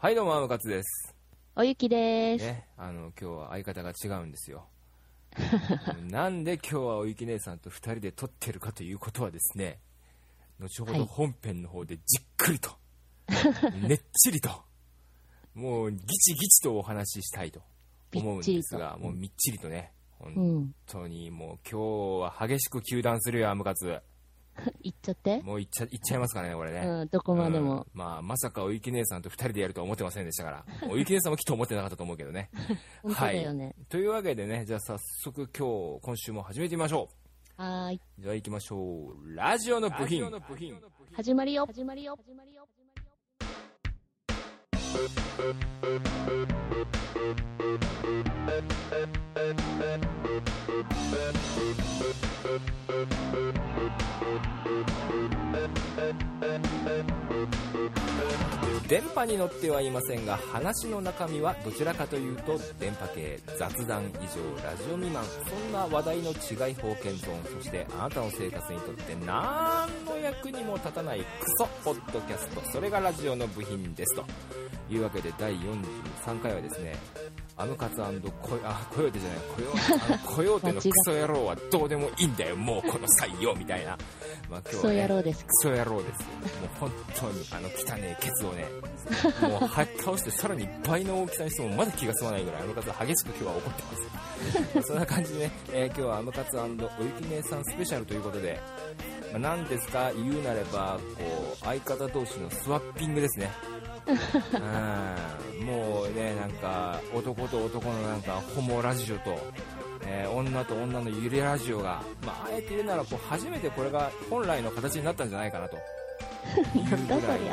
はい、どうも、アムカツです。おゆきです。ね、あの、今日は相方が違うんですよ。なんで今日はおゆき姉さんと二人で撮ってるかということはですね、後ほどはい本編の方でじっくりと、ねっちりと、もうギチギチとお話ししたいと思うんですが、もうみっちりとね、う本ん。当にもう今日は激しく糾弾するよ、アムカツ。行っちゃって？もういっちゃいっちゃいますからね、これね。うん、どこまでも。うんまあ、まさかおゆき姉さんと二人でやるとは思ってませんでしたから、おゆき姉さんもきっと思ってなかったと思うけどね。本当だよね。というわけでね、じゃあ早速今日、今週も始めてみましょはーい。う。じゃあ行きましょう。ラジオの部品。始まるよ。始まるよ。電波に乗ってはいませんが、話の中身はどちらかというと、電波系、雑談以上、ラジオ未満、そんな話題の違い方見損、そしてあなたの生活にとって何の役にも立たないクソポッドキャスト、それがラジオの部品ですと。いうわけで第43回はですね、アムカツコヨあコヨーテじゃないコヨーテ あのコヨーテのクソ野郎はどうでもいいんだよもうこの際よみたいな、まあ、今日は、クソね、野郎です。クソ野郎ですよ。もう本当にあの汚ねえケツをねもうはっ倒してさらに倍の大きさにしてもまだ気が済まないぐらいアムカツは激しく今日は怒ってます。そんな感じでね、えー今日はアムカツおゆき姉さんスペシャルということで、まあ、何ですか言うなればこう相方同士のスワッピングですね。うん。もうねなんか男と男のなんかホモラジオと、えー女と女のゆりラジオが、まあ、あえて言うならこう初めてこれが本来の形になったんじゃないかなと。いうぐらいのね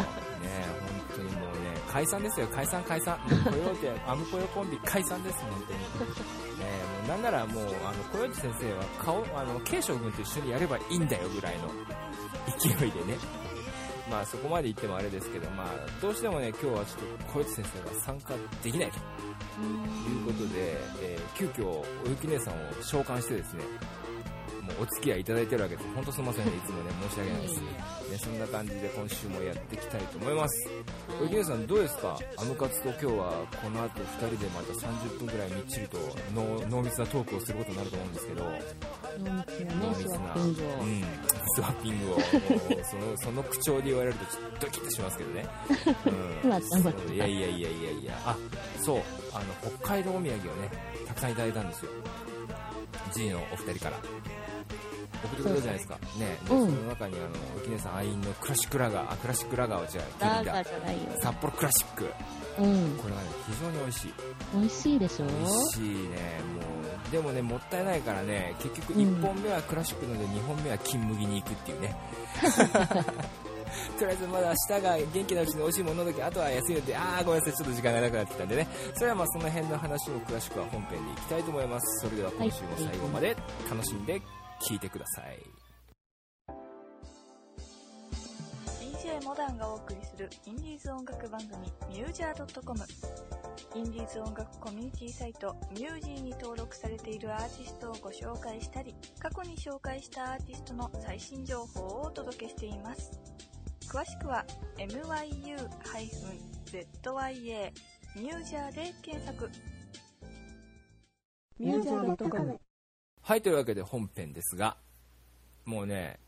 本当にもうね解散ですよ解散解散。もうコヨーテアムコヨコンビ解散です本当に。ねもうなんならもうあの小吉先生は顔あの慶将軍と一緒にやればいいんだよぐらいの勢いでね。まあそこまで言ってもあれですけど、まあどうしてもね、今日はちょっと小吉先生が参加できないということで、えー急遽おゆき姉さんを召喚してですね、もうお付き合いいただいてるわけです。本当すみませんね、いつもね、申し訳ないです。ね、そんな感じで今週もやっていきたいと思います。おゆき姉さんどうですか？アムカツと今日はこの後2人でまた30分くらいみっちりと濃濃密なトークをすることになると思うんですけど、濃密な。うん、スワッピングをそのその口調で言われるとちょっとドキッとしますけどね、うん、いやいやいやいやいやあそうあの北海道お土産をねたくさんいただいたんですよ G のお二人から送ってくれたじゃないですか。ねでうん。その中にあの沖根さん愛飲のクラシックラガーあクラシックラガーは違うキリンだ。札幌クラシック。うん。これはね非常に美味しい。美味しいでしょ？美味しいねもう。でもねもったいないからね結局1本目はクラシックので2本目は金麦に行くっていうね。とりあえずまだ舌が元気なうちに美味しいもの飲んどきあとは休みでああごめんなさいちょっと時間がなくなってきたんでね。それはまあその辺の話を詳しくは本編でいきたいと思います。それでは今週も最後まで楽しんで聞いてください。DJ モダンがお送りするインディーズ音楽番組ミュージャー .com インディーズ音楽コミュニティサイトミュージーに登録されているアーティストをご紹介したり過去に紹介したアーティストの最新情報をお届けしています。詳しくは myu-zya ミュージャーで検索。ミュージャー .com はいというわけで本編ですがもうね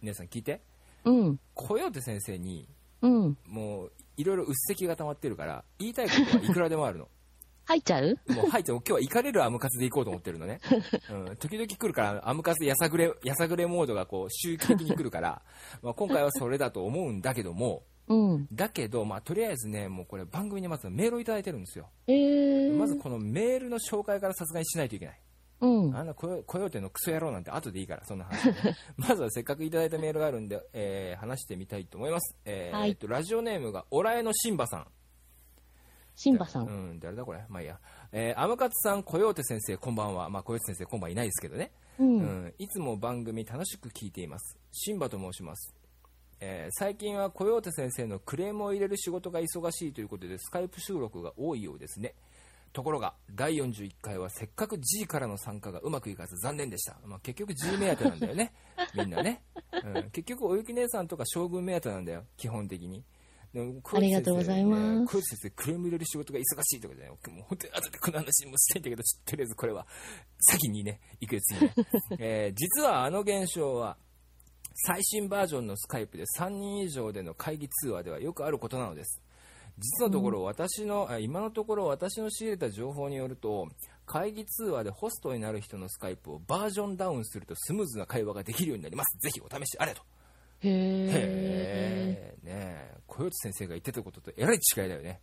皆さん聞いてうん。コヨーテ先生にうん。もういろいろうっせきが溜まってるから言いたいことはいくらでもあるの 入っちゃう？もうはいじゃあ今日は行かれるアムカツで行こうと思ってるのね、うん、時々来るからアムカツやさぐれやさぐれモードがこう周期的に来るから まあ今回はそれだと思うんだけどもうん。だけど、まあ、とりあえずねもうこれ番組にまずメールをいただいてるんですよえー。まずこのメールの紹介からさすがにしないといけないうん。あんなコヨコヨーテのクソ野郎なんて後でいいから、そんな話、ね。まずはせっかくいただいたメールがあるんで、えー話してみたいと思います。えーはいえっと、ラジオネームが、オラエのシンバさん。シンバさ。うんん、誰だこれ？まあいいや。えーアムカツさん、コヨーテ先生、こんばんは。まあ、コヨーテ先生、今晩いないですけどね。う。うんん、いつも番組楽しく聞いています。シンバと申します。えー最近はコヨーテ先生のクレームを入れる仕事が忙しいということでスカイプ収録が多いようですねところが第41回はせっかく G からの参加がうまくいかず残念でした、まあ、結局 G 目当てなんだよね。みんなね、うん、結局おゆき姉さんとか将軍目当てなんだよ。基本的に。でもありがとうございます。小内先生、クレーム入れる仕事が忙しいとかじゃない、もう本当に後でこの話もしたいんだけど、ととりあえずこれは先にね、行くよ、次ね。えー実はあの現象は、最新バージョンのスカイプで3人以上での会議通話ではよくあることなのです。実のところ、私の、あ今のところ私の仕入れた情報によると、会議通話でホストになる人のスカイプをバージョンダウンするとスムーズな会話ができるようになります。ぜひお試しあれと。へえ。ねえ、小内先生が言ってたこととえらい違いだよね。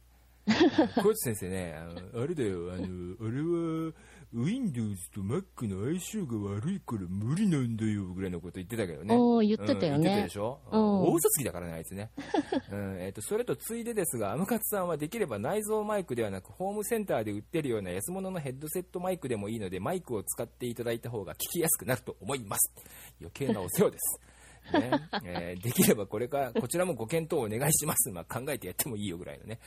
小内先生ね、あのあれだよ、あの、あれは、Windows と Mac の相性が悪いから無理なんだよ、ぐらいのこと言ってたけどね。おー言ってたようん言ってたねで。しょ、うん大嘘つきだからね、あいつね。うんえっとそれとついでですが、アムカツさんはできれば内蔵マイクではなく、ホームセンターで売ってるような安物のヘッドセットマイクでもいいので、マイクを使っていただいた方が聞きやすくなると思います。余計なお世話です。ね。えーできればこれからこちらもご検討お願いします、まあ、考えてやってもいいよぐらいの、ね、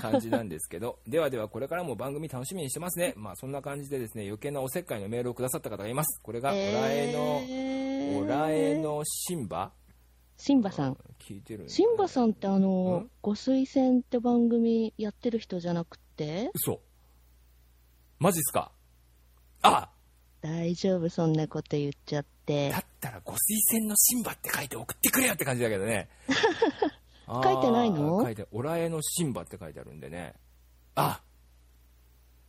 感じなんですけど。ではではこれからも番組楽しみにしてますね、まあ、そんな感じでですね余計なおせっかいのメールをくださった方がいます。これがオラエの、えー。オラエのシンバ？シンバさん。聞いてるシンバさんってあのん、ご推薦って番組やってる人じゃなくて？嘘。マジっすか？あ大丈夫、そんなこと言っちゃってだ。ったらご推薦のシンバって書いて送ってくれよって感じだけどね 書いてないの？書いてオラエのシンバって書いてあるんでねあ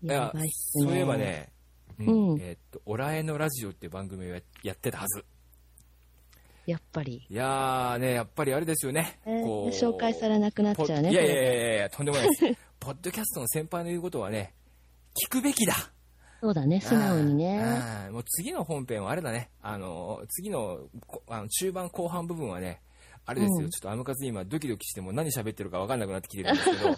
いやね。そういえば。ね、うんうんえーっと、オラエのラジオっていう番組をややってたはず。やっぱり。いやーね、やっぱりあれですよね。えーこう紹介されなくなっちゃうね。いやいやいやいや、とんでもないです。ポッドキャストの先輩の言うことはね、聞くべきだ。そうだね、素直にね。もう次の本編はあれだね。あの、次のこあの中盤後半部分はね、あれですよ、うんちょっとアムカツ今ドキドキしてもう何喋ってるか分かんなくなってきてるんですけど、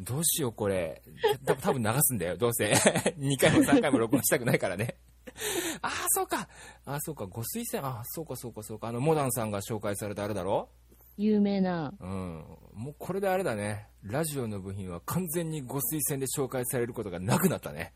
どうしようこれ。た多分流すんだよ、どうせ。2回も3回も録音したくないからね。ああ、そうか。ああ、そうか。ご推薦。ああ、そうか、そうか、そうか。あの、モダンさんが紹介されたあれだろ？有名な。うん。もうこれであれだね。ラジオの部品は完全にご推薦で紹介されることがなくなったね。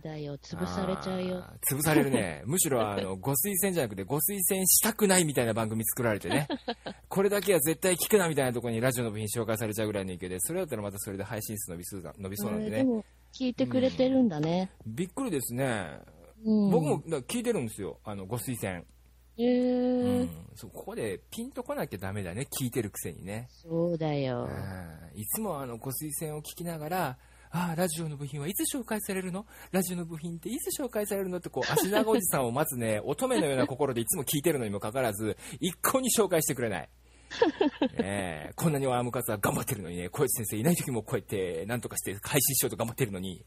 だよ、潰されちゃうよ。潰されるね。むしろ、あの、ご推薦じゃなくて、ご推薦したくないみたいな番組作られてね。これだけは絶対聞くなみたいなところにラジオの部品紹介されちゃうぐらいの勢いで、それだったらまたそれで配信数伸びそうだ伸びそうなんでね。えーでも、聞いてくれてるんだね。びっくりですね。うん、僕も聞いてるんですよ。あの、ご推薦。えーうん。そうここでピンとこなきゃダメだね。聞いてるくせにね。そうだよ。うんいつもあのご推薦を聞きながら、ああ、ラジオの部品はいつ紹介されるのラジオの部品っていつ紹介されるの？ってこう、足長おじさんを待つね、乙女のような心でいつも聞いてるのにもかかわらず、一向に紹介してくれない。ねえこんなにアームカツは頑張ってるのにね、小市先生いない時もこうやって何とかして配信しようと頑張ってるのに、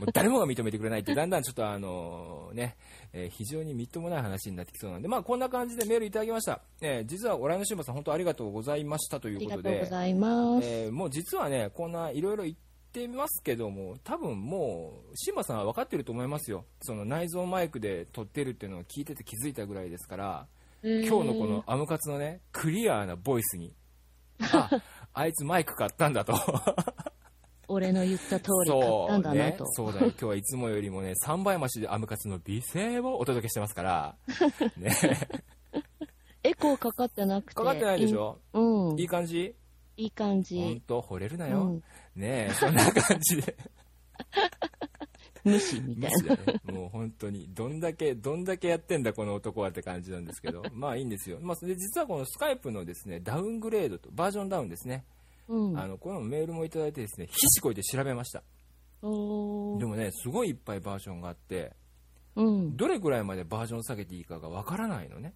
もう誰もが認めてくれないって、だんだんちょっとあのね、えー非常にみっともない話になってきそうなんで、まあこんな感じでメールいただきました。えー実はオライのシンバさん本当ありがとうございましたということで。とうございます。えーもう実はね、こんないろいろ言ってますけども、多分もう、シンバさんは分かってると思いますよ、その内蔵マイクで撮ってるっていうのを聞いてて気づいたぐらいですから、今日のこのアムカツのね、クリアなボイスに、ああいつマイク買ったんだと。俺の言った通り買ったんだなねと。、そうだよ、今日はいつもよりもね、3倍増しでアムカツの美声をお届けしてますから、ね、エコーかかってなくて。かかってないでしょ、うん。いい感じいい感ほんじ。と、惚れるなよ。うんねえ、そんな感じで。無視みたいな。ね。もう本当に、どんだけ、どんだけやってんだ、この男はって感じなんですけど、まあいいんですよ。まあ、それで実はこのスカイプのですね、ダウングレードと、バージョンダウンですね。うん。あの、このメールもいただいてですね、必死こいて調べました。でもね、すごいいっぱいバージョンがあって、うん。どれぐらいまでバージョン下げていいかがわからないのね。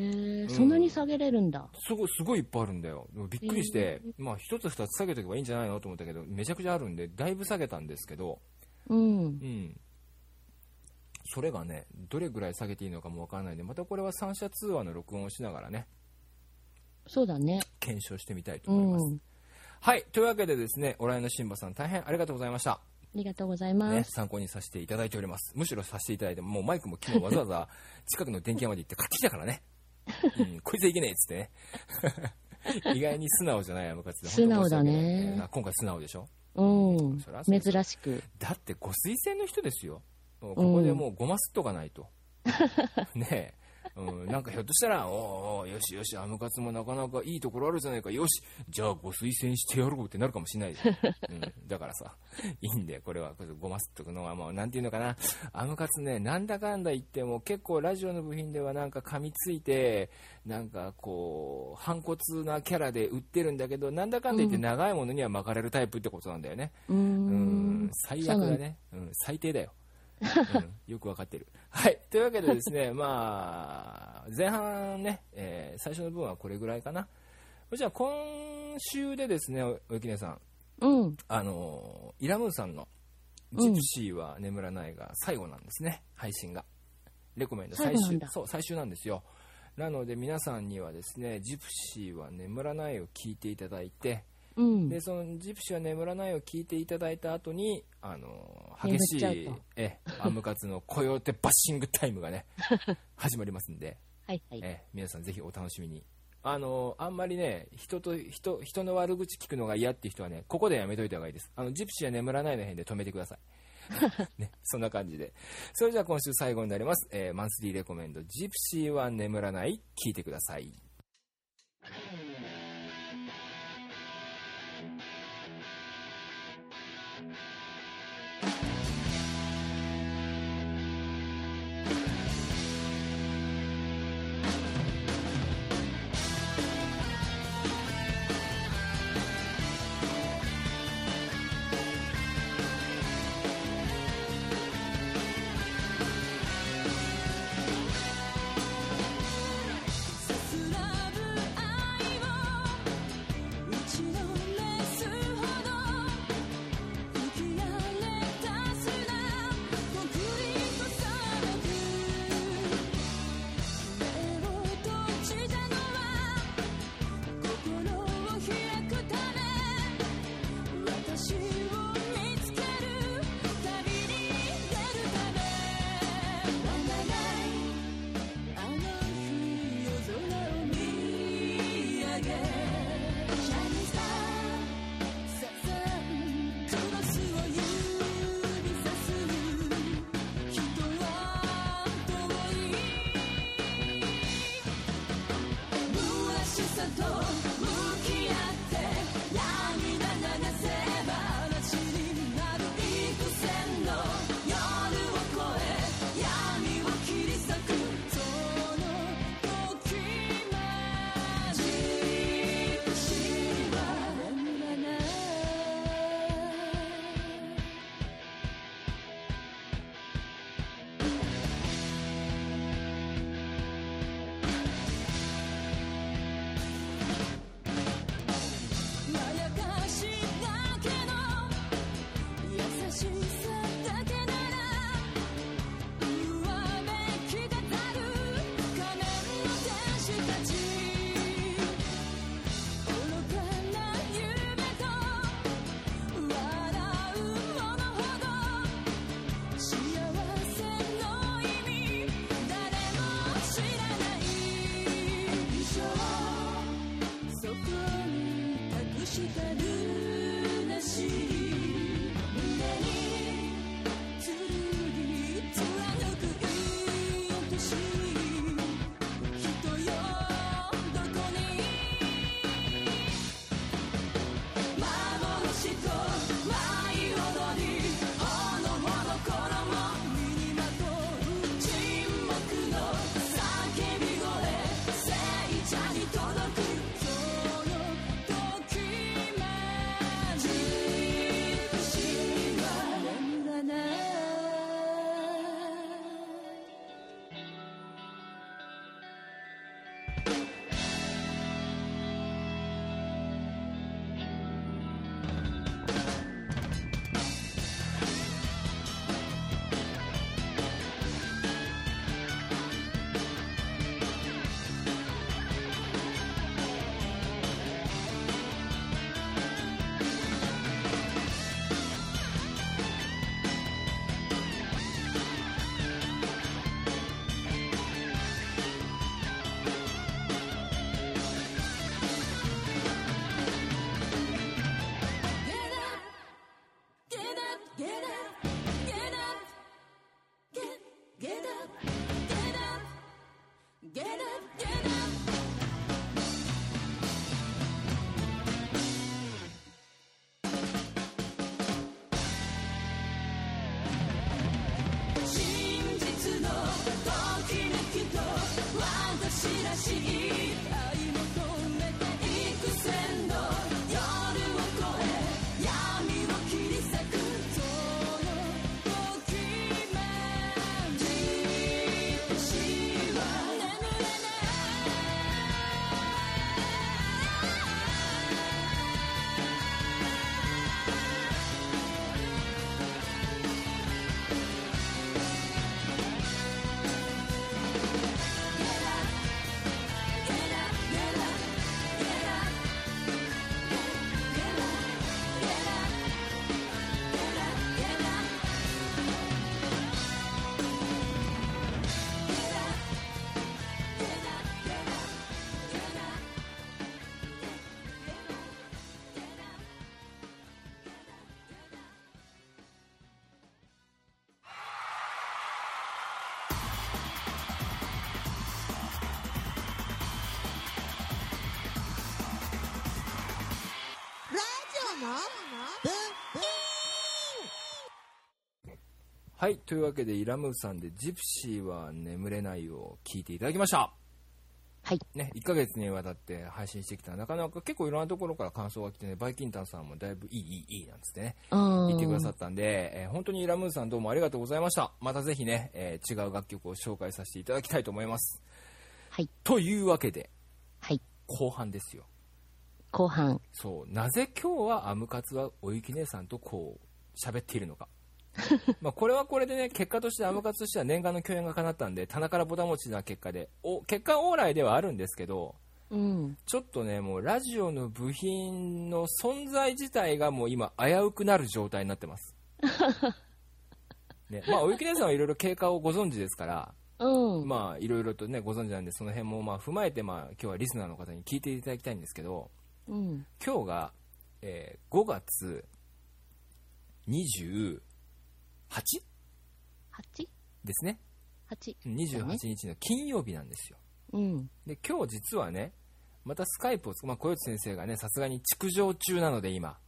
えーうんそんなに下げれるんだ。すごい、すごいいっぱいあるんだよ。びっくりして、まあ一つ二つ下げておけばいいんじゃないのと思ったけど、めちゃくちゃあるんで、だいぶ下げたんですけど、うん。うん。それがね、どれぐらい下げていいのかもわからないんで、またこれは三者通話の録音をしながらね、そうだね。検証してみたいとう思います。ん。はい。というわけでですね、オライのシンバさん大変ありがとうございました。ありがとうございまね、す。参考にさせていただいております。むしろさせていただいて、もうマイクも昨日わざわざ近くの電気屋まで行って買ってきたからね。うん、こいつはいけねえっつってね。意外に素直じゃないアムカツで。素直だね今回素直でしょ？うん珍しく。だってご推薦の人ですよ。ここでもうごますっとかないと。ねえ。うん、なんかひょっとしたら、おーおーよしよし、アムカツもなかなかいいところあるじゃないか、よし、じゃあご推薦してやろうってなるかもしれないじゃん。うん、だからさ、いいんだよ、これは。これごますっとくのは、もう、なんていうのかな、アムカツね、なんだかんだ言っても、結構ラジオの部品ではなんか噛みついて、なんかこう、反骨なキャラで売ってるんだけど、なんだかんだ言って長いものには巻かれるタイプってことなんだよね。うーうんん。最悪だね。うん、最低だよ。うん、よくわかってる。はい。というわけでですね、まあ、前半ね、えー最初の分はこれぐらいかな。じゃあ、今週でですね、おおきねさん、うん。あのーイラムーンさんの、ジプシーは眠らないが最後なんですね、配信が。レコメンド最終そう、最終なんですよ。なので皆さんにはですね、ジプシーは眠らないを聞いていただいて、うん。でそのジプシーは眠らないを聞いていただいた後にあの激しいえアムカツのコヨーテバッシングタイムがね 始まりますんで、はいはい。え皆さんぜひお楽しみに。あのあんまりね人と人人の悪口聞くのが嫌っていう人はねここでやめといた方がいいです。あのジプシーは眠らないの辺で止めてください。ね、そんな感じで。それじゃあ今週最後になります、えーマンスリーレコメンド。ジプシーは眠らない。聞いてくださいはい、というわけで、イラムーさんで、ジプシーは眠れないを聞いていただきました。はい。ね、1ヶ月にわたって配信してきたなかなか結構いろんなところから感想が来てね、バイキンタンさんもだいぶいい、いい、いいなんつってね、うん。言ってくださったんで、えー本当にイラムーさんどうもありがとうございました。またぜひね、えー違う楽曲を紹介させていただきたいと思います。はい。というわけで、はい。後半ですよ。後半。そう、なぜ今日はアムカツはおゆき姉さんとこう、喋っているのか。まあこれはこれでね、結果としてアムカツとしては念願の共演が叶ったんで、棚からぼたもちな結果で、お結果往来ではあるんですけど、うん、ちょっとね、もうラジオの部品の存在自体がもう今、危うくなる状態になってます。ね、まあ、おゆきねさんはいろいろ経過をご存知ですから、まあ、いろいろとね、ご存知なんで、その辺もまあ踏まえて、まあ、今日はリスナーの方に聞いていただきたいんですけど、うん、今日が、えー、5月20、8?8? ですね。8。28日の金曜日なんですよ。うん。で、今日実はね、またスカイプを、まあ、小内先生がね、さすがに築城中なので今、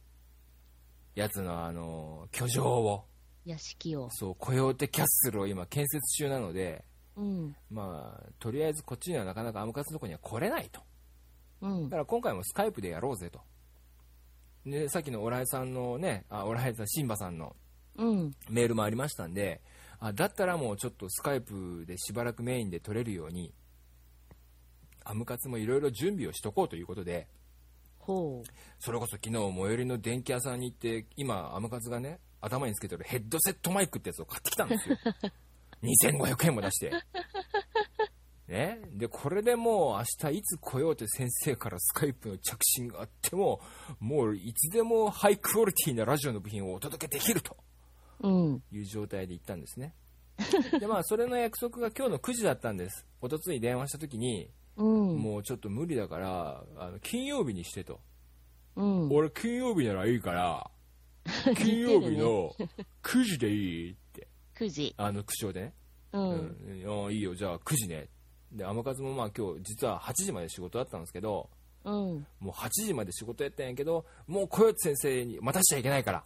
やつのあの、居城を。屋敷を。そう、雇用ーキャッスルを今建設中なので、うん、まあ、とりあえずこっちにはなかなかアムカツのとこには来れないと。うん、だから今回もスカイプでやろうぜと。で、さっきのオライさんのね、あ、オライさん、シンバさんのメールもありましたんで、あだったらもうちょっとスカイプでしばらくメインで撮れるように、アムカツもいろいろ準備をしとこうということで、ほそれこそ昨日最寄りの電気屋さんに行って、今、アムカツがね、頭につけてるヘッドセットマイクってやつを買ってきたんですよ。2500円も出して。ね、で、これでもう明日いつ来ようって先生からスカイプの着信があっても、もういつでもハイクオリティなラジオの部品をお届けできると。う。うん。いう状態で行ったんですね。で、まあ、それの約束が今日の9時だったんです。おとつい電話した時に、うん。もうちょっと無理だから、あの金曜日にしてと。うん。俺、金曜日ならいいから、金曜日の9時でいいって、九時。あの、口調でね。う。うんいいよ、じゃあ9時ね。で、天数もまあ今日、実は8時まで仕事だったんですけど、うん。もう8時まで仕事やったんやけど、もう小内先生に待たしちゃいけないから。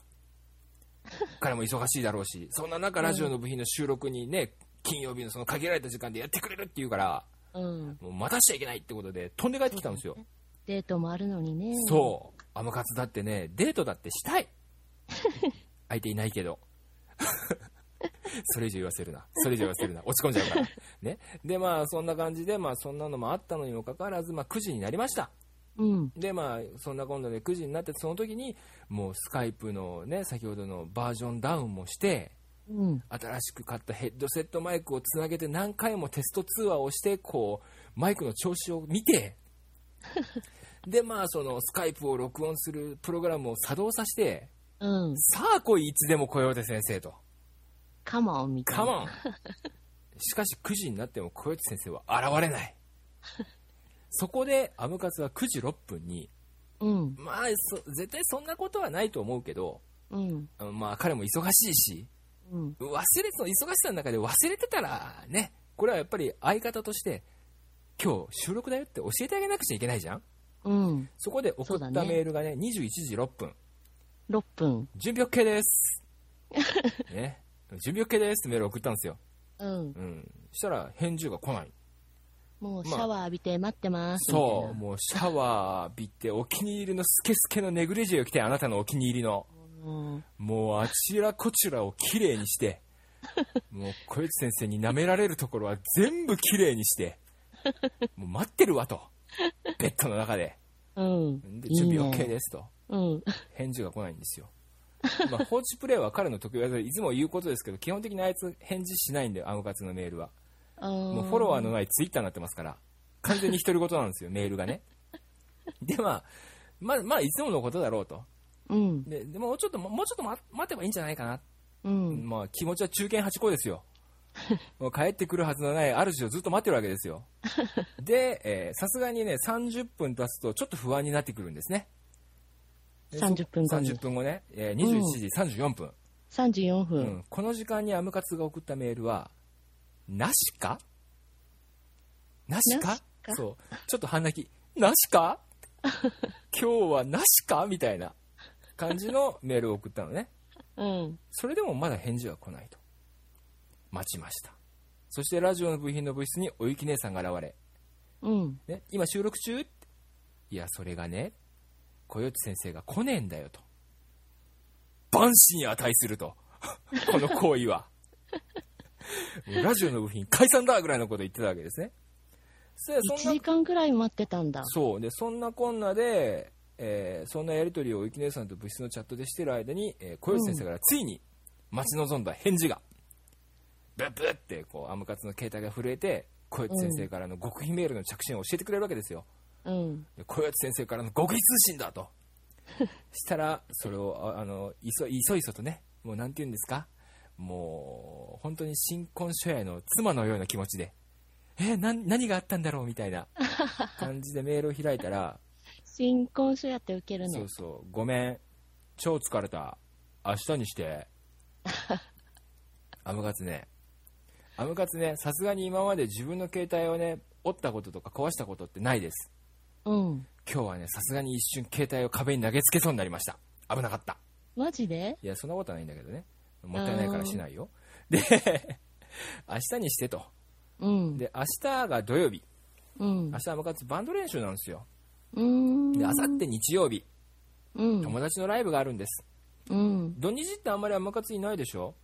彼も忙しいだろうし、そんな中ラジオの部品の収録にね、金曜日のその限られた時間でやってくれるって言うから、うん。もう待たしちゃいけないってことで飛んで帰ってきたんですよ。デートもあるのにね。そう。アムカツだってね、デートだってしたい。相手いないけど。それ以上言わせるな。それ以上言わせるな。落ち込んじゃうから。ね。で、まあ、そんな感じで、まあ、そんなのもあったのにもかかわらず、まあ、9時になりました。うん。で、まあ、そんな今度で9時になって、その時に、もうスカイプのね、先ほどのバージョンダウンもして、うん。新しく買ったヘッドセットマイクをつなげて何回もテスト通話をして、こう、マイクの調子を見て、で、まあ、そのスカイプを録音するプログラムを作動させて、うん。さあ来い、いつでも来ようで先生と。カモンみたいな。カモン しかし9時になっても小内先生は現れない。そこで、アムカツは9時6分に、うん。まあ、そ絶対そんなことはないと思うけど、うん。まあ、彼も忙しいし、うん。忘れ、その忙しさの中で忘れてたらね、これはやっぱり相方として、今日収録だよって教えてあげなくちゃいけないじゃんうん。そこで送ったメールがね、21時6分。6分。準備 OK です。ね。準備 OK ですってメールを送ったんですよ。うん。うん。したら返事が来ない。もうシャワー浴びて待ってます。みそう、たいなもうシャワー浴びて、お気に入りのスケスケのネグレジェを着て、あなたのお気に入りの。うん。もうあちらこちらをきれいにして、もう小内先生に舐められるところは全部きれいにして、もう待ってるわと。ベッドの中で。うん。で準備 OK ですと。うん。返事が来ないんですよ。まあ、放置プレイは彼の得意技でいつも言うことですけど、基本的にあいつ返事しないんだよ、アムカツのメールは。ももうフォロワーのないツイッターになってますから、完全に独り言なんですよ、メールがね。で、まあ、まあ、まあ、いつものことだろうと。うん。で、でもうちょっと、もうちょっと待待てばいいんじゃないかな。うん。まあ、気持ちは中堅八個ですよ。もう帰ってくるはずのない主をずっと待ってるわけですよ。で、えーさすがにね、30分経つとちょっと不安になってくるんですね。でそ30分後に30分後ね、えー21時34分、34うん分。この時間にアムカツが送ったメールは、なしか？なしか？そう。ちょっと半泣き。なしか？今日はなしか？みたいな感じのメールを送ったのね。うん。それでもまだ返事は来ないと。待ちました。そしてラジオの部品の部室におゆき姉さんが現れ、うん。ね、今収録中？っていや、それがね、小よち先生が来ねえんだよと。万死に値すると。この行為は。ラジオの部品解散だぐらいのこと言ってたわけですね。そ1そんな時間くらい待ってたんだ。そう。で、そんなこんなで、えーそんなやりとりをゆき姉さんと部室のチャットでしてる間に、えー小吉先生からついに待ち望んだ返事が、ブッブッって、こう、アムカツの携帯が震えて、小吉先生からの極秘メールの着信を教えてくれるわけですよ。うん。で小吉先生からの極秘通信だと。したら、それを、ああの、いそ、いそいそとね、もうなんて言うんですか？もう、本当に新婚初夜の妻のような気持ちで、え、な、何があったんだろうみたいな 感じでメールを開いたら、新婚書やって受けるねそう。そう、ごめん、超疲れた、明日にして。アムカツね、アムカツね、さすがに今まで自分の携帯をね、折ったこととか壊したことってないです。うん。今日はね、さすがに一瞬携帯を壁に投げつけそうになりました。危なかった。マジで？いや、そんなことはないんだけどね。もったいないからしないよ。で、明日にしてと。うん。で、明日が土曜日。うん明。日アムカツバンド練習なんですよ。で、明後日日曜日、うん。友達のライブがあるんです。うん。土日ってあんまりアムカツいないでしょ？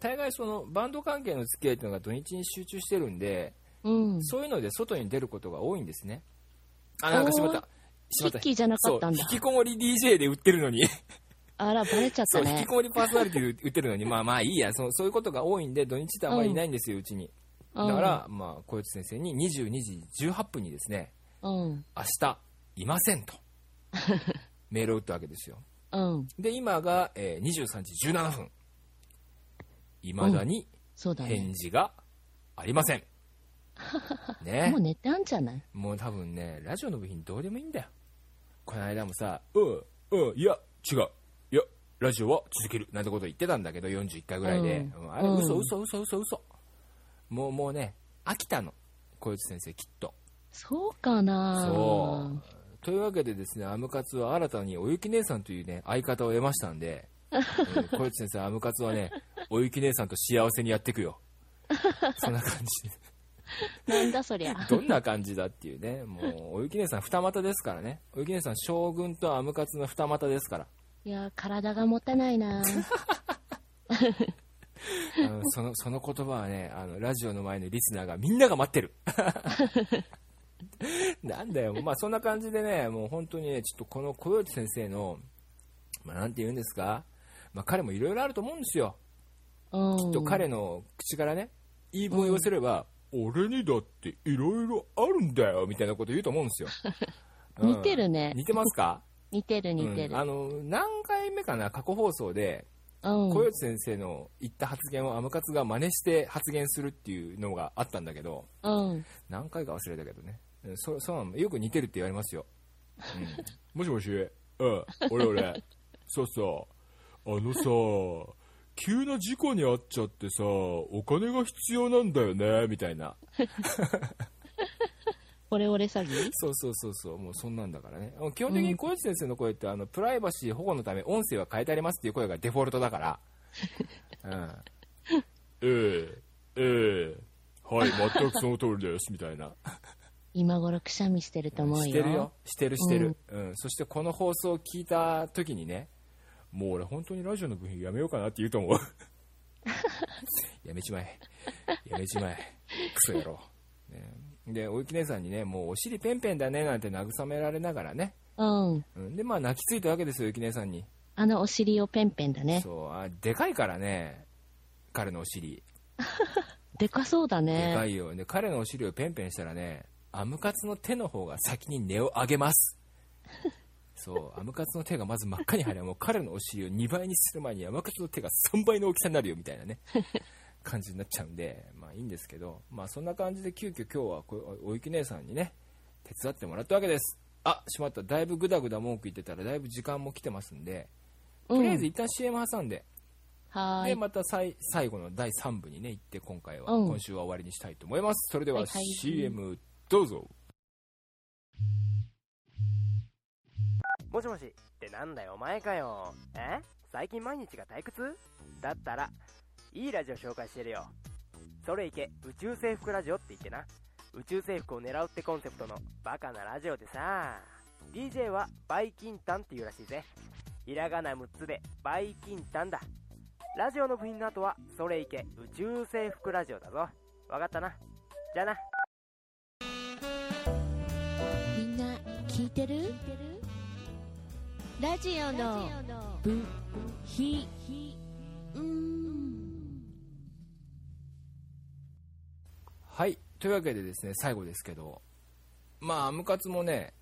大概そのバンド関係の付き合いっていうのが土日に集中してるんで、うん。そういうので外に出ることが多いんですね。あ、なんかしまった。しまった。ヒッキーじゃなかったんだ引きこもり DJ で売ってるのに。あら、バレちゃっそう、たね引きこ。もりパーソナリティで売ってるのに、まあまあいいや、そうそういうことが多いんで、土日ってあんまりいないんですよ、うちに。だから、まあ、小内先生に22時18分にですね、うん。明日、いませんと、メールを打ったわけですよ。うん。で、今が、えー23時17分。いまだに返。事がありません。ねもう寝てあんじゃない？もう多分ね、ラジオの部品どうでもいいんだよ。この間もさ、うん、うん、いや、違う。ラジオは続ける。なんてこと言ってたんだけど、41回ぐらいで。ううんんあれ、うん嘘、嘘、嘘、嘘、嘘。もう、もうね、飽きたの。小内先生、きっと。そうかなそう。というわけでですね、アムカツは新たにおゆき姉さんというね、相方を得ましたんで、うん小内先生、アムカツはね、おゆき姉さんと幸せにやっていくよ。そんな感じで。なんだそりゃ。どんな感じだっていうね、もう、おゆき姉さん二股ですからね。おゆき姉さん将軍とアムカツの二股ですから。いや、体が持たないなあのその、その言葉はね、あの、ラジオの前のリスナーがみんなが待ってる。なんだよ、まあそんな感じでね、もう本当にね、ちょっとこの小よ先生の、まあなんて言うんですか、まあ彼もいろいろあると思うんですよ。うん。きっと彼の口からね、言い分を言わせれば、俺にだっていろいろあるんだよ、みたいなこと言うと思うんですよ。うん似てるね似てますか？似てる似てる。うんあの、何回目かな、過去放送で、うん。小内先生の言った発言をアムカツが真似して発言するっていうのがあったんだけど、うん。何回か忘れたけどね。うんそそうなのよく似てるって言われますよ。うん、もしもし、うん、俺俺、そうそう、あのさ、急な事故に遭っちゃってさ、お金が必要なんだよね、みたいな。オレオレ詐欺？そうそうそうそう、もうそんなんだからね。基本的に小内先生の声って、あの、プライバシー保護のため音声は変えてありますっていう声がデフォルトだから。うん。ええええはい、全くその通りです、みたいな。今頃くしゃみしてると思うよ。してるよ。してるしてる、うん。そしてこの放送を聞いた時にね、もう俺本当にラジオの部品やめようかなって言うと思う。やめちまえ。やめちまえ。クソ野郎。ね、で、おゆき姉さんにね、もうお尻ペンペンだねなんて慰められながらね。うん。うん、で、まあ泣きついたわけですよ、ゆき姉さんに。あのお尻をペンペンだね。そう、あ、でかいからね、彼のお尻。でかそうだでね。かいよ。で、彼のお尻をペンペンしたらね、アムカツの手の方が先に根を上げます。そう、アムカツの手がまず真っ赤に腫れ、もう彼のお尻を2倍にする前にアムカツの手が3倍の大きさになるよみたいなね、感じになっちゃうんで、まあいいんですけど、まあそんな感じで急遽今日はこおゆき姉さんにね、手伝ってもらったわけです。あ、しまった。だいぶグダグダ文句言ってたらだいぶ時間も来てますんで、とりあえず一旦 CM 挟んで、で、はーい。また最最後の第3部にね、行って、今回は、うん今週は終わりにしたいと思います。それでははいはい CM どうぞ。もしもしってなんだよお前かよえ？最近毎日が退屈？だったらいいラジオ紹介してるよそれいけ宇宙征服ラジオって言ってな。宇宙征服を狙うってコンセプトのバカなラジオでさ。DJ はバイキンタンっていうらしいぜ。ひらがな6つでバイキンタンだ。ラジオの部品の後はそれいけ宇宙征服ラジオだぞ。わかったな。じゃあな。みんな聞いてる？ラジオの部品。うーんはい。というわけでですね、最後ですけど、まあ、アムカツもね、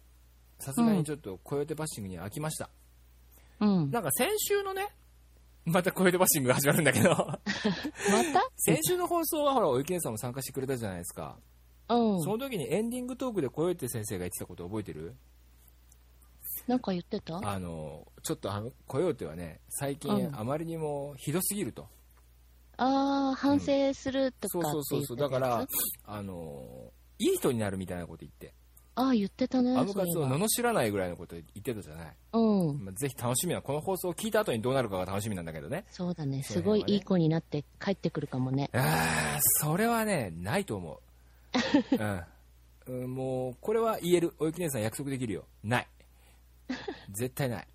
さすがにちょっとコヨテバッシングに飽きました。うん。なんか先週のね、またコヨテバッシングが始まるんだけど、また？先週の放送はほら、おゆきねさんも参加してくれたじゃないですか。うんそ。の時にエンディングトークでコヨテ先生が言ってたこと覚えてる？なんか言ってたあの、ちょっとあの、コヨテはね、最近うんあまりにもひどすぎると。ああ、反省するとそうかって言ってそうそうそう。だからつ、あの、いい人になるみたいなこと言って、ああ、言ってたね。アムカツを罵らないぐらいのこと言ってたじゃない。うん。まあ、ぜひ楽しみな、この放送を聞いた後にどうなるかが楽しみなんだけどね。そうだね。ねすごいいい子になって帰ってくるかもね。あー、それはね、ないと思う。うんうん。もう、これは言える。おゆき姉さん約束できるよ。ない。絶対ない。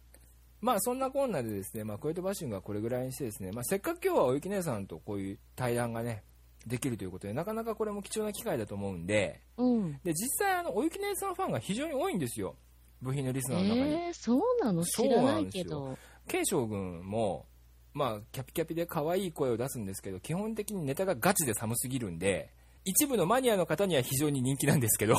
まあ、そんなこんなでですね、まあ、コヨテバッシングはこれぐらいにしてですね、まあ、せっかく今日はおゆき姉さんとこういう対談がね、できるということで、なかなかこれも貴重な機会だと思うんで、うん。で、実際、あの、おゆき姉さんファンが非常に多いんですよ。部品のリスナーの中に。えー、そうなの？知らないなんですよけど。慶将軍も、まあ、キャピキャピで可愛い声を出すんですけど、基本的にネタがガチで寒すぎるんで、一部のマニアの方には非常に人気なんですけど、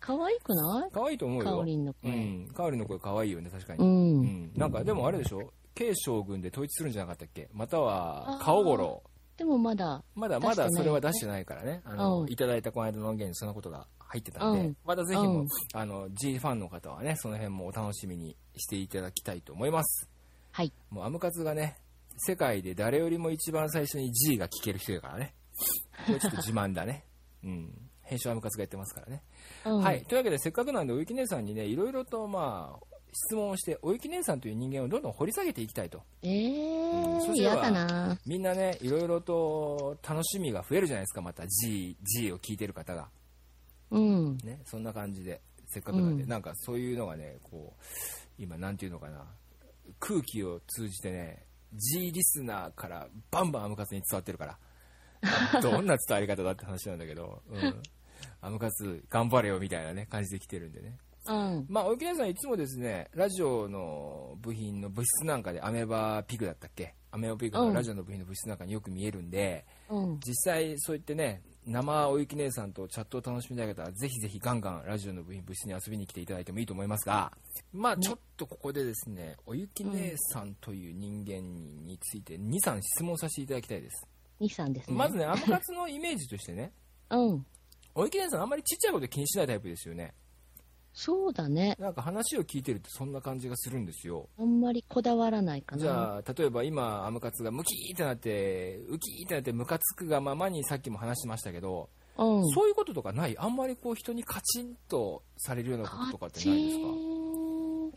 可愛くない？可愛いと思うよ。かおりんのう声。ん、カオリンの声可愛いよね、確かうに。うんん。なんか、でもあれでしょ？慶将軍で統一するんじゃなかったっけ？または顔五郎。でもまだ、まだまだそれは出してないからね。あの、うんいただいたこの間の音源にそんなことが入ってたんで、うんまたぜひも、うんあの、G ファンの方はね、その辺もお楽しみにしていただきたいと思います。はい。もうアムカツがね、世界で誰よりも一番最初に G が聞ける人だからね。これちょっと自慢だね。うん。編集アムカツがやってますからね。うん。はい。。というわけで、せっかくなんで、おゆき姉さんにね、いろいろと、まあ、質問をして、おゆき姉さんという人間をどんどん掘り下げていきたいと。えうんそー、したら嫌だな。みんなね、いろいろと楽しみが増えるじゃないですか、また G、G を聞いてる方が。うん。ね、そんな感じで、せっかくなんで、うんなんかそういうのがね、こう、今、なんていうのかな、空気を通じてね、G リスナーからバンバンアムカツに伝わってるから、どんな伝わり方だって話なんだけど、うん、アムカツ頑張れよみたいなね、感じで来てるんでね。うん。まあ、おゆきねさんいつもですね、ラジオの部品の物質なんかで、アメーバピグだったっけ？アメーバピグうんのラジオの部品の物質なんかによく見えるんで、うん。実際そう言ってね生おゆき姉さんとチャットを楽しみたい方はぜひぜひガンガンラジオの部品部室に遊びに来ていただいてもいいと思いますがまあちょっとここでですねおゆき姉さんという人間について23質問させていただきたいです、2、3ですね。まずねアムカツのイメージとしてね うん。おゆき姉さんあんまりちっちゃいこと気にしないタイプですよねそうだね。なんか話を聞いてるとそんな感じがするんですよあんまりこだわらないかな。じゃあ例えば今アムカツがムキーってなってウキーってなってムカつくがままにさっきも話しましたけどうん。そういうこととかない？あんまりこう人にカチンとされるようなこととかってないです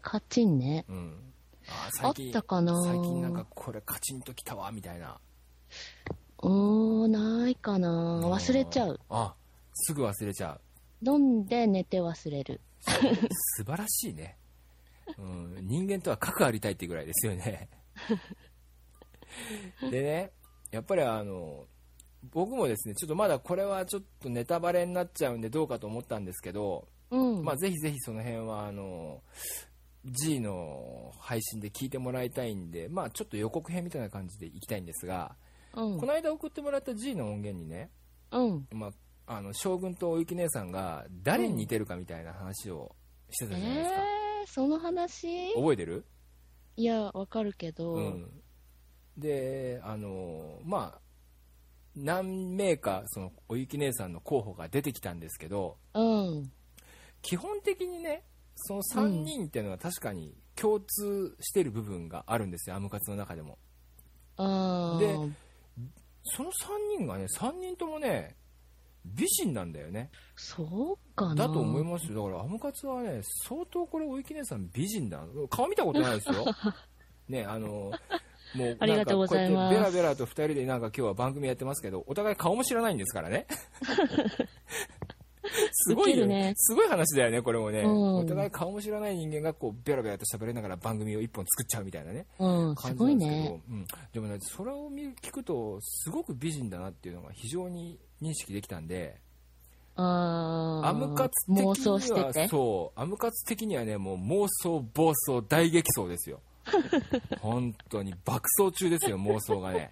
か？カチン、ね。うん。あーあっ最近たかな最近なんかこれカチンときたわみたいな。うーん、ないかな。忘れちゃう。あ、すぐ忘れちゃう。飲んで寝て忘れる。素晴らしいね。うん、人間とは核ありたいってぐらいですよね。でね、やっぱりあの、僕もですね、ちょっとまだこれはちょっとネタバレになっちゃうんでどうかと思ったんですけど、うん。まあ、ぜひぜひその辺はあの G の配信で聞いてもらいたいんで、まあ、ちょっと予告編みたいな感じでいきたいんですが、うん。こ。の間送ってもらった G の音源にね、うん。まあ、あの将軍とおゆき姉さんが誰に似てるかみたいな話をしてたじゃないですか、えー、その話？覚えてる、いや、わかるけど、うん、であのまあ何名かそのおゆき姉さんの候補が出てきたんですけどうん。基本的にねその3人っていうのは確かに共通してる部分があるんですよアムカツの中でも。でその3人がね3人ともね美人なんだよね。そうかな。だと思いますよ。だからアムカツはね相当これおゆき姉さん美人だ。顔見たことないですよ。ねあのもう ありがとうございます。なんかこうやってベラベラと二人でなんか今日は番組やってますけど、お互い顔も知らないんですからね。すごいよね。すごい話だよね、これもね。うん。お互い顔も知らない人間がこうベラベラと喋りながら番組を一本作っちゃうみたいなね。うん、す感じごいね。うん、でもね、それを見聞くと、すごく美人だなっていうのが非常に認識できたんで、アムカツ的にはてて。そう。アムカツ的にはねもう妄想暴走大激走ですよ。本当に爆走中ですよ妄想がね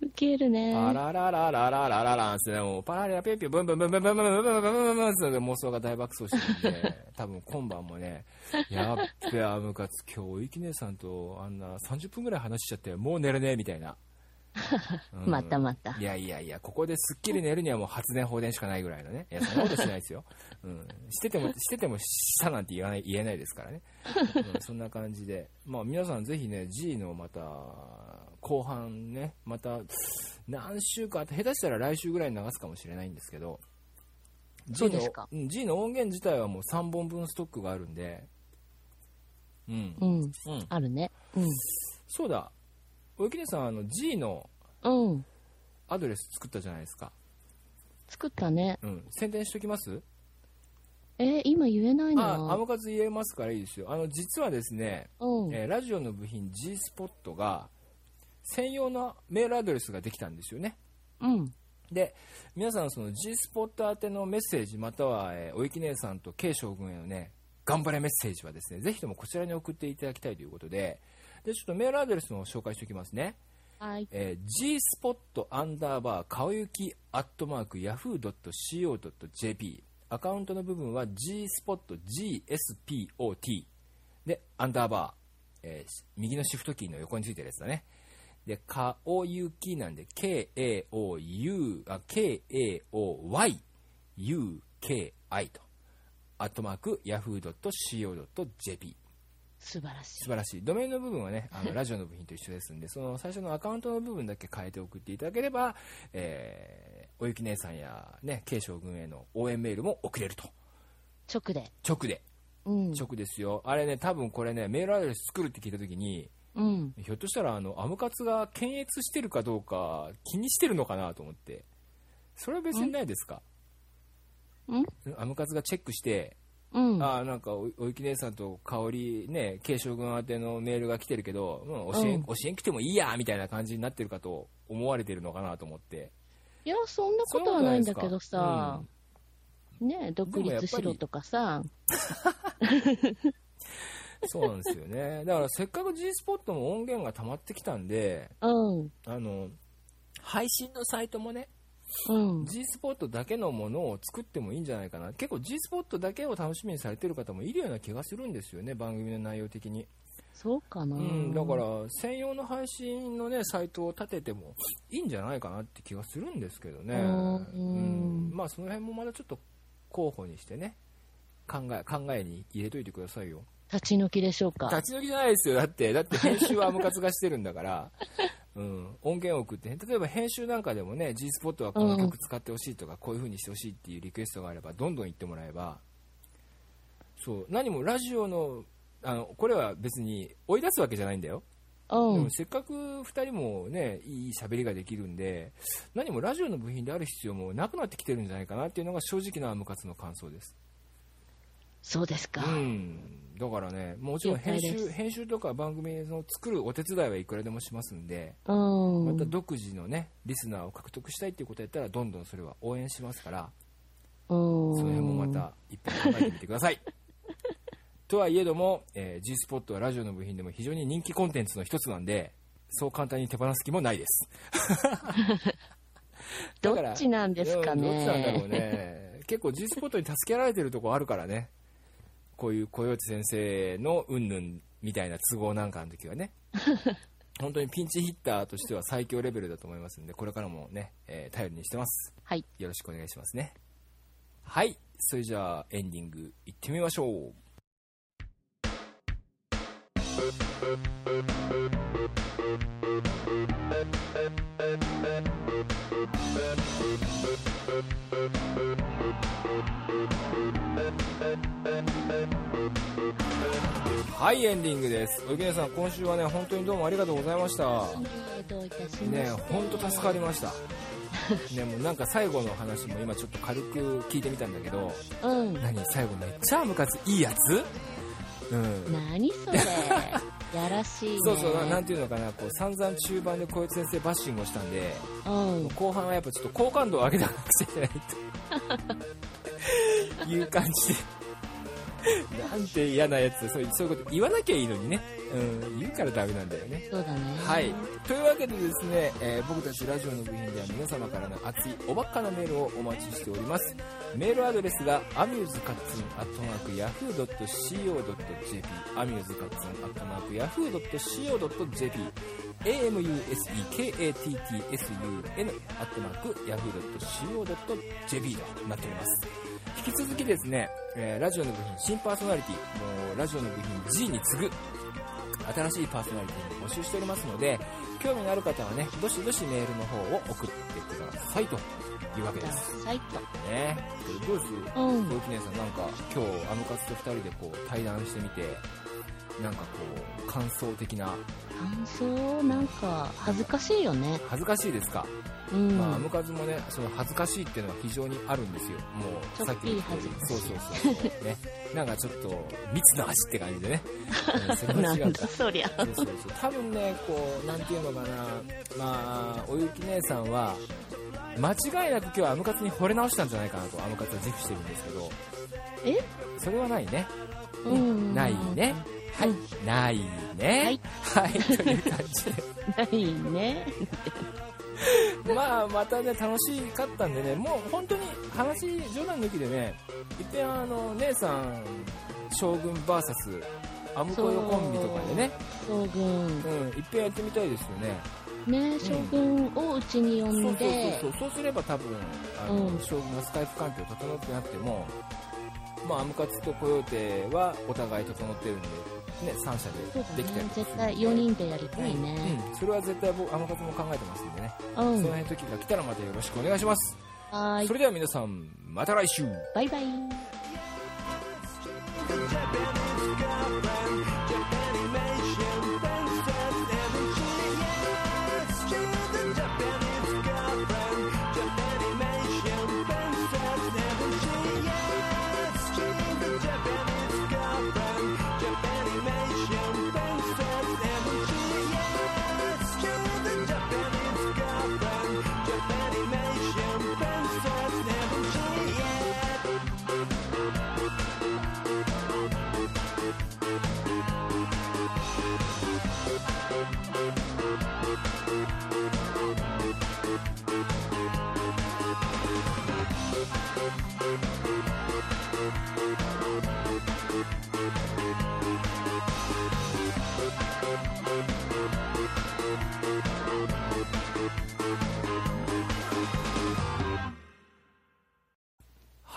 ウケるね。パラララララララランってねもうパラララピュピュブンブンブンブンブンブンブンブンブンブンブンブンって妄想が大爆走してるんで多分今晩もねやっべアムカツ今日おゆき姉さんとあんな30分ぐらい話しちゃってもう寝れねみたいな、うんまたまたい。やいやいや、ここですっきり寝るにはもう発電放電しかないぐらいのね。いや、そんなことしないですよ。うん。してても、しててもしたなんて言わない、言えないですからね。うん、そんな感じで。まあ皆さんぜひね、G のまた、後半ね、また、何週か、下手したら来週ぐらいに流すかもしれないんですけど、そ G のうん G の音源自体はもう3本分ストックがあるんで、うん。うん、うん。あるね。うん。そうだ。おゆきねさん、あの、G のうん。アドレス作ったじゃないですか。作ったね。うん。宣伝しときます？えー今言えないあ、アな。ムカツ言えますからいいですよ。あの、実はですね、うん。えーラジオの部品 G スポットが、専用のメールアドレスができたんですよね。うん。で、皆さんその G スポット宛てのメッセージ、または、えーおゆき姉さんと K 将軍へのね、頑張れメッセージはですね、ぜひともこちらに送っていただきたいということで、で、ちょっとメールアドレスの紹介しておきますね。はい。えー、gspot アンダーバー顔ゆきアットマーク yahoo.co.jp アカウントの部分は gspot gspot でアンダーバー、えー右のシフトキーの横についてるやつだねで顔ゆきなんで KAOU あ KAOYUKI とアットマーク yahoo.co.jp 素晴らし素晴らしい。ドメインの部分はね、あの ラジオの部品と一緒ですんで、その最初のアカウントの部分だけ変えて送っていただければ、えー、おゆき姉さんやね、慶将軍への応援メールも送れると。い。直で。直で。うん。直ですよ。あれね、多分これね、メールアドレス作るって聞いたときに、うん。ひょっとしたら、あの、アムカツが検閲してるかどうか気にしてるのかなと思って。それは別にないですか？ん？アムカツがチェックして、うん。あーなんかおおゆき姉さんと香りね慶将軍宛てのメールが来てるけど、うん、教え、うん。教えん来てもいいやみたいな感じになってるかと思われてるのかなと思って。いや、そんなことはないんだけどさ。そう、ね独立しろとかさ、そうなんですよね。だからせっかく G スポットも音源が溜まってきたんでうん。あの配信のサイトもねうん。G スポットだけのものを作ってもいいんじゃないかな。結構 G スポットだけを楽しみにされてる方もいるような気がするんですよね番組の内容的に。そうかな。うん、だから専用の配信のねサイトを立ててもいいんじゃないかなって気がするんですけどね、うん。うん。まあその辺もまだちょっと候補にしてね考え考えに入れといてくださいよ立ち退きでしょうか？立ち退きじゃないですよ。だってだって編集はアムカツがしてるんだから、うん、音源を送って。例えば編集なんかでもね G スポットはこの曲使ってほしいとか、こういう風にしてほしいっていうリクエストがあればどんどん言ってもらえば。そう。何もラジオのあのこれは別に追い出すわけじゃないんだよ。うん。でも。せっかく2人もねいい喋りができるんで何もラジオの部品である必要もなくなってきてるんじゃないかなっていうのが正直なアムカツの感想です。そうですか。うんだからねもちろん編集編集とか番組の作るお手伝いはいくらでもしますんでうん。また独自のねリスナーを獲得したいっていうことやったらどんどんそれは応援しますからうん。その辺もまたいっぱい考えてみてください とはいえども、えー G スポットはラジオの部品でも非常に人気コンテンツの一つなんでそう簡単に手放す気もないですど だからっちなんですかうんどっちなんだろうね。ね結構 G スポットに助けられてるとこあるからねこういう小内先生のうんぬんみたいな都合なんかの時はね 本当にピンチヒッターとしては最強レベルだと思いますんでこれからもね、えー頼りにしてます。はい。よろしくお願いしますね。はい。それじゃあエンディングいってみましょうはいエンディングです。おいきねさん今週はね本当にどうもありがとうございました。ね本当助かりました。ねもうなんか最後の話も今ちょっと軽く聞いてみたんだけど。うん。何？最後めっちゃムカついいやつ？うん。何それやらしいね。そうそうななんていうのかなこう散々中盤で小池先生バッシングをしたんでうん。後半はやっぱちょっと好感度を上げていかなくちゃいけないという感じでなんて嫌なやつ。そうそういうこと言わなきゃいいのにね、うん、言うからダメなんだよね。そうだね。はい。というわけでですね、えー僕たちラジオの部品では皆様からの熱いおばっかなメールをお待ちしております。メールアドレスがアミューズカッツンアットマークヤフー .co.jp アミューズカッツンアットマークヤフー .co.jp amusekatsun アットマークヤフー .co.jp となっております引き続きですね、えーラジオの部品新パーソナリティもうラジオの部品 G に次ぐ新しいパーソナリティも募集しておりますので興味のある方はねどしどしメールの方を送ってくださいというわけです。サイトね。どうですう。ん。小雪姉さんなんか今日アムカツと2人でこう対談してみてなんかこう感想的な。感想なんか恥ずかしいよね。恥ずかしいですか、うん、まあ、アムカツもねその恥ずかしいっていうのは非常にあるんですよ。もうさっき言った通りちょっぴり恥ずかしいそうそうそうね。なんかちょっと蜜の足って感じでね、なんだそりゃ。そうそうそう。多分ねこうなんていうのかな。まあおゆき姉さんは間違いなく今日はアムカツに惚れ直したんじゃないかなとアムカツは自負してるんですけど。え？それはないね。うん。ないねはい、うんないね。はい、という感じで。ないね。まあまたね楽しかったんでねもう本当に話冗談抜きでねいっぺんあの姉さん将軍 VS アムコヨコンビとかでね。将軍。うんいっぺんやってみたいですよね。ね将軍をうちに呼んで。そうそうそうそう。そうすれば多分あの、うん。将軍がスカイプ環境整ってなくてもまあアムカツとコヨーテはお互い整ってるんでね3社でできたりね絶対4人でやりたいね。うん、うん。それは絶対僕アムカツも考えてますんでね、うそのん辺の時が来たらまたよろしくお願いします、はーい。それでは皆さんまた来週。バイバイ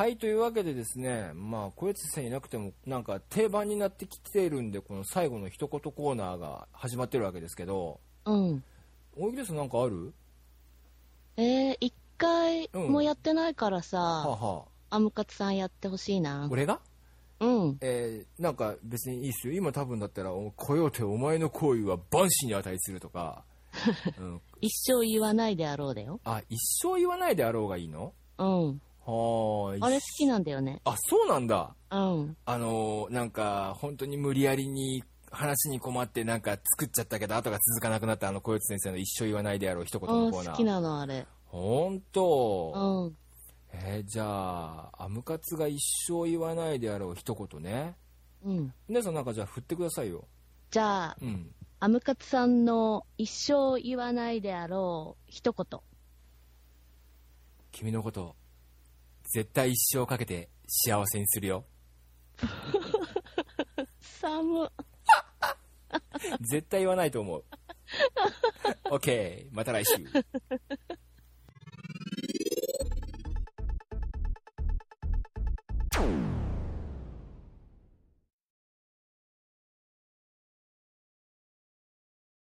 はいというわけでですねまあ小悦先生いなくてもなんか定番になってきてるんでこの最後の一言コーナーが始まってるわけですけどうん。大木ですなんかある？えー、一回うんもやってないからさ、はあ、はアムカツさんやってほしいな。あ、俺が？うん。えー、なんか別にいいっすよ。今多分だったら「おコヨーテお前の行為は万死に値する」とか、うん、一生言わないであろうだよ。あ一生言わないであろうがいいの？うんはーい。あれ好きなんだよね。あそうなんだ。うん。あのーなんか本当に無理やりに話に困ってなんか作っちゃったけど後が続かなくなったあの小悦先生の一生言わないであろう一言うんのコーナー。好きなのあれ。ほんと？うん。えーじゃあアムカツが一生言わないであろう一言ね。うん。皆さんなんかじゃあ振ってくださいよ。じゃあうん。アムカツさんの一生言わないであろう一言。君のこと絶対一生かけて幸せにするよ。寒絶対言わないと思う。OK また来週